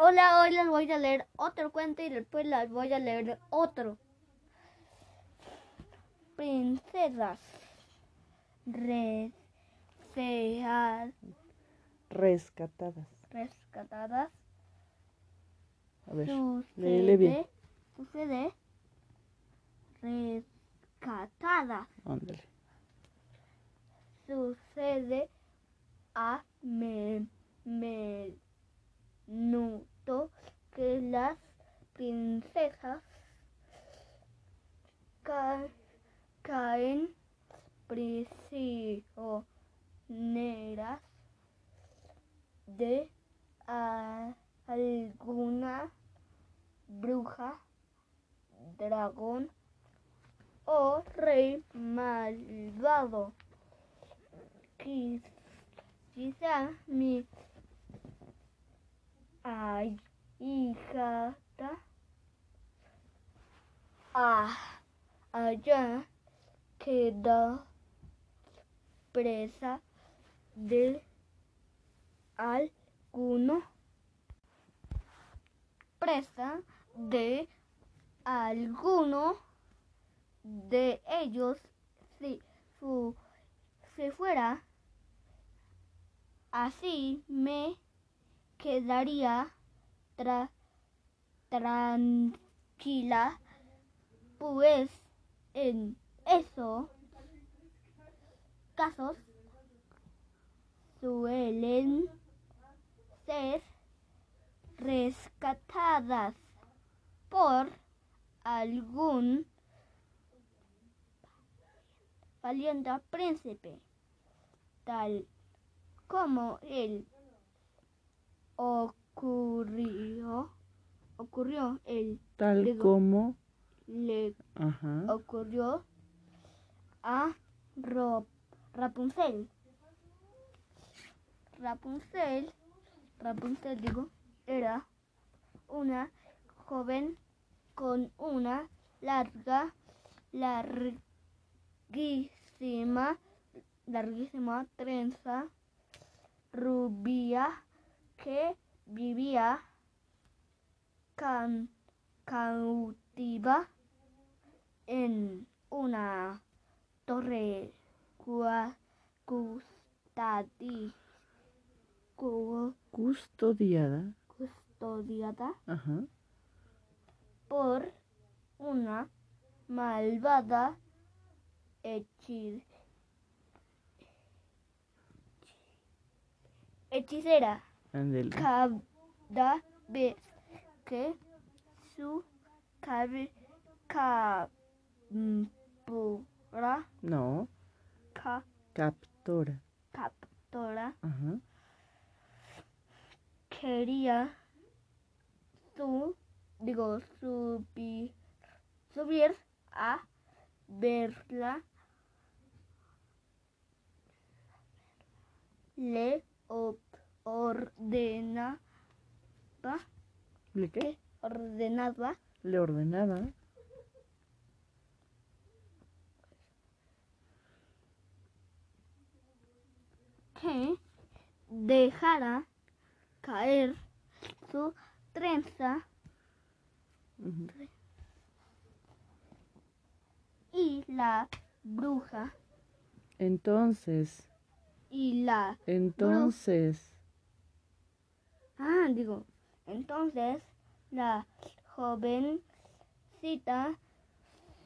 Hola, hoy les voy a leer otro cuento y después les voy a leer otro. Princesas reseas- Rescatadas. rescatadas. A ver, Sucede, léele bien. sucede rescatadas. Ándale. Sucede a me- menudo que las princesas ca- caen prisioneras de alguna bruja, dragón o rey malvado. Quiz- Quizá mi ahijada ah, haya quedado presa de alguno. Presa de alguno de ellos si, fu- si fuera así me quedaría tra- tranquila pues en esos casos suelen ser rescatadas por algún valiente príncipe, tal como él ocurrió, ocurrió, el Tal Digo- como. le Ajá. ocurrió a Rapunzel. Rapunzel, Rapunzel digo, era una joven con una larga, larguísima, larguísima trenza rubia que vivía can- cautiva en una torre cua- custadi- cu- Custodiada. custodiada Ajá. por una malvada hechi- hechicera. Ándale. cada vez que su cabe- captura No. ca- Captora. captura Ajá. quería su digo subir subir a verla le o- ordenaba ¿Le qué? ordenaba Le ordenaba. que dejara caer su trenza y la bruja Entonces. y la Entonces. Digo. Entonces la jovencita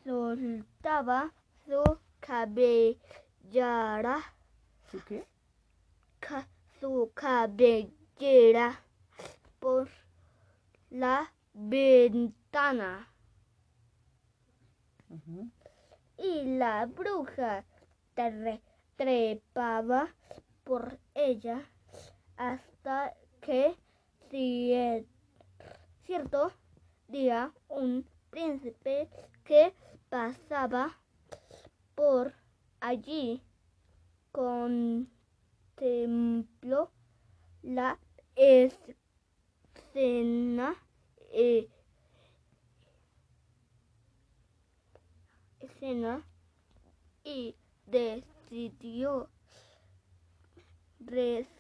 soltaba su cabellera. Ca- su cabellera por la ventana. Y la bruja tre- trepaba por ella hasta que cierto día un príncipe que pasaba por allí. Contempló la escena eh, escena y decidió rescatar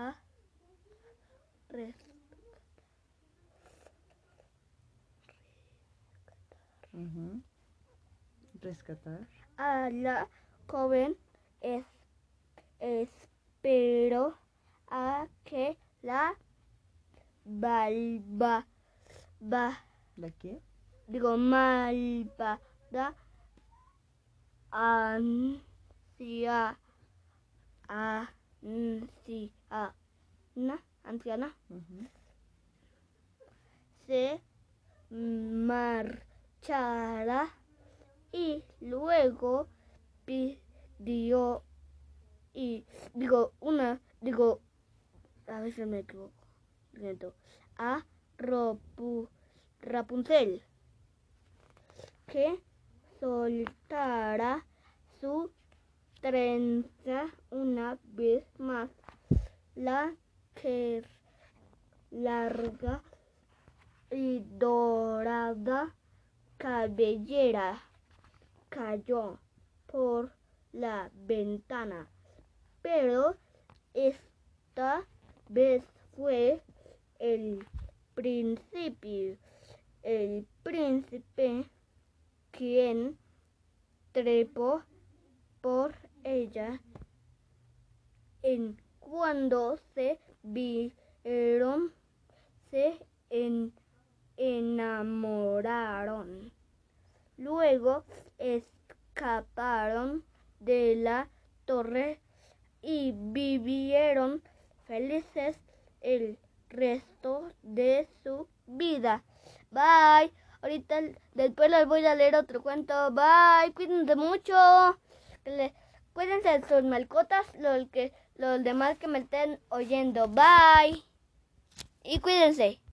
a res- Ujú. Rescatar. a la joven es, espero a que la balba, ba, ¿La qué? digo malvada ancia, anciana, anciana Ujú. se marchará y luego pidió y digo una digo a veces me equivoco a Ropu- Rapunzel que soltara su trenza una vez más. La que larga y dorada cabellera cayó por la ventana, pero esta vez fue el príncipe, el príncipe quien trepó por ella en cuando se vieron se en- enamoraron. Luego escaparon de la torre y vivieron felices el resto de su vida. Bye. Ahorita después les voy a leer otro cuento. Bye. Cuídense mucho. Cuídense de sus malcotas, los, que, los demás que me estén oyendo. Bye. Y cuídense.